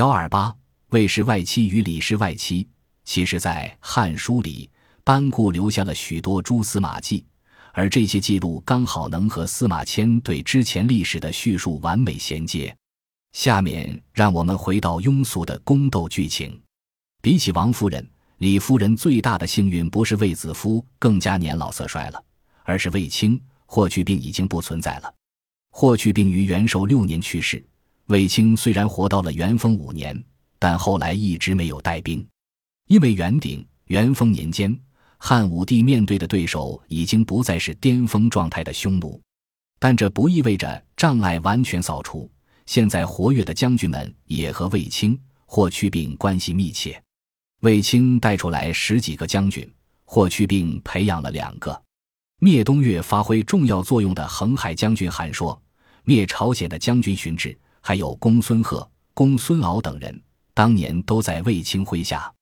幺二八魏氏外戚与李氏外戚，其实在《汉书》里，班固留下了许多蛛丝马迹，而这些记录刚好能和司马迁对之前历史的叙述完美衔接。下面让我们回到庸俗的宫斗剧情。比起王夫人、李夫人，最大的幸运不是卫子夫更加年老色衰了，而是卫青、霍去病已经不存在了。霍去病于元寿六年去世，卫青虽然活到了元丰五年，但后来一直没有带兵，因为元鼎、元丰年间，汉武帝面对的对手已经不再是巅峰状态的匈奴，但这不意味着障碍完全扫除。现在活跃的将军们也和卫青、霍去病关系密切。卫青带出来十几个将军，霍去病培养了两个。灭东越发挥重要作用的恒海将军韩说，灭朝鲜的将军荀志，还有公孙贺、公孙敖等人，当年都在卫青麾下。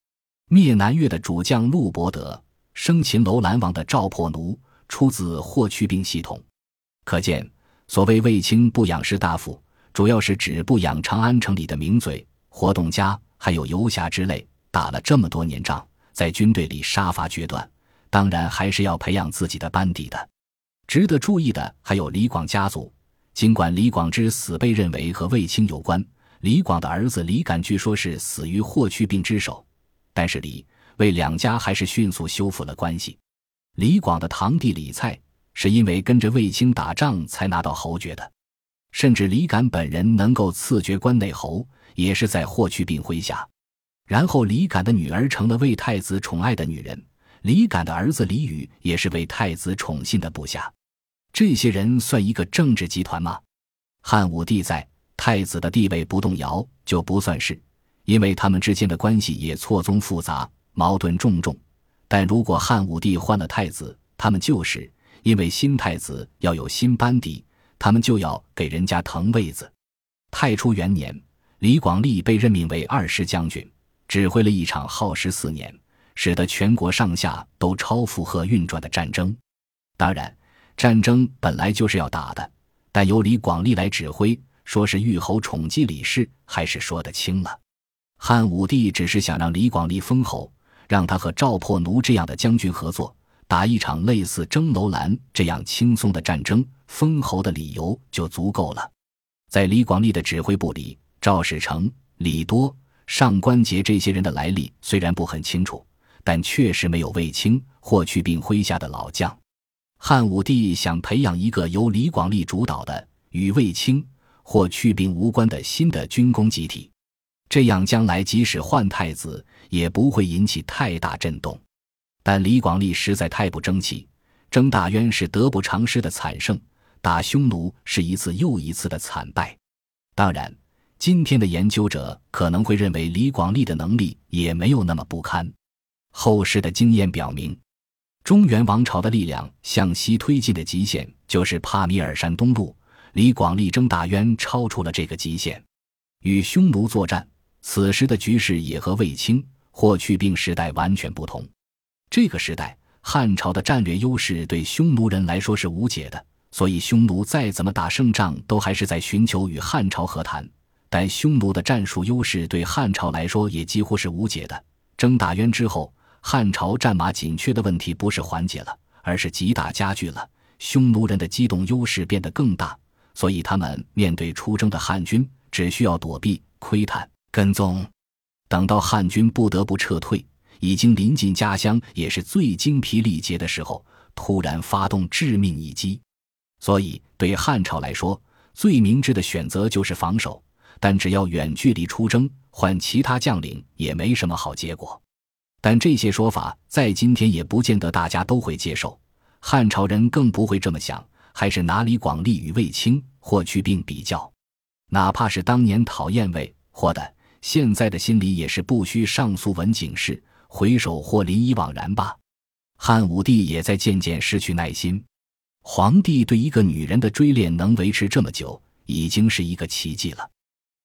灭南越的主将陆伯德，生擒楼兰王的赵破奴，出自霍去病系统。可见，所谓卫青不养士大夫，主要是指不养长安城里的名嘴、活动家，还有游侠之类。打了这么多年仗，在军队里杀伐决断，当然还是要培养自己的班底的。值得注意的还有李广家族，尽管李广之死被认为和卫青有关，李广的儿子李敢据说是死于霍去病之手，但是李为两家还是迅速修复了关系。李广的堂弟李蔡是因为跟着卫青打仗才拿到侯爵的，甚至李敢本人能够赐爵关内侯，也是在霍去病麾下。然后，李敢的女儿成了魏太子宠爱的女人，李敢的儿子李宇也是魏太子宠信的部下。这些人算一个政治集团吗？汉武帝在，太子的地位不动摇就不算是，因为他们之间的关系也错综复杂，矛盾重重。但如果汉武帝换了太子，他们就是因为新太子要有新班底，他们就要给人家腾位子。太初元年，李广利被任命为二师将军。指挥了一场耗时四年，使得全国上下都超负荷运转的战争。当然，战争本来就是要打的，但由李广利来指挥，说是欲侯宠姬李氏，还是说得清了。汉武帝只是想让李广利封侯，让他和赵破奴这样的将军合作，打一场类似征楼兰这样轻松的战争，封侯的理由就足够了。在李广利的指挥部里，赵士成、李多。上官桀这些人的来历虽然不很清楚，但确实没有卫青、霍去病麾下的老将。汉武帝想培养一个由李广利主导的与卫青、霍去病无关的新的军工集体，这样将来即使换太子也不会引起太大震动。但李广利实在太不争气，征大渊是得不偿失的惨胜，打匈奴是一次又一次的惨败。当然。今天的研究者可能会认为李广利的能力也没有那么不堪。后世的经验表明，中原王朝的力量向西推进的极限就是帕米尔山东路。李广利征大渊超出了这个极限，与匈奴作战，此时的局势也和卫青、霍去病时代完全不同。这个时代，汉朝的战略优势对匈奴人来说是无解的，所以匈奴再怎么打胜仗，都还是在寻求与汉朝和谈。但匈奴的战术优势对汉朝来说也几乎是无解的。征大渊之后，汉朝战马紧缺的问题不是缓解了，而是极大加剧了。匈奴人的机动优势变得更大，所以他们面对出征的汉军，只需要躲避、窥探、跟踪。等到汉军不得不撤退，已经临近家乡，也是最精疲力竭的时候，突然发动致命一击。所以，对汉朝来说，最明智的选择就是防守。但只要远距离出征，换其他将领也没什么好结果。但这些说法在今天也不见得大家都会接受，汉朝人更不会这么想，还是拿李广利与卫青、霍去病比较。哪怕是当年讨厌卫、霍的，现在的心里也是不需上诉文警示，回首或临沂惘然吧。汉武帝也在渐渐失去耐心。皇帝对一个女人的追恋能维持这么久，已经是一个奇迹了。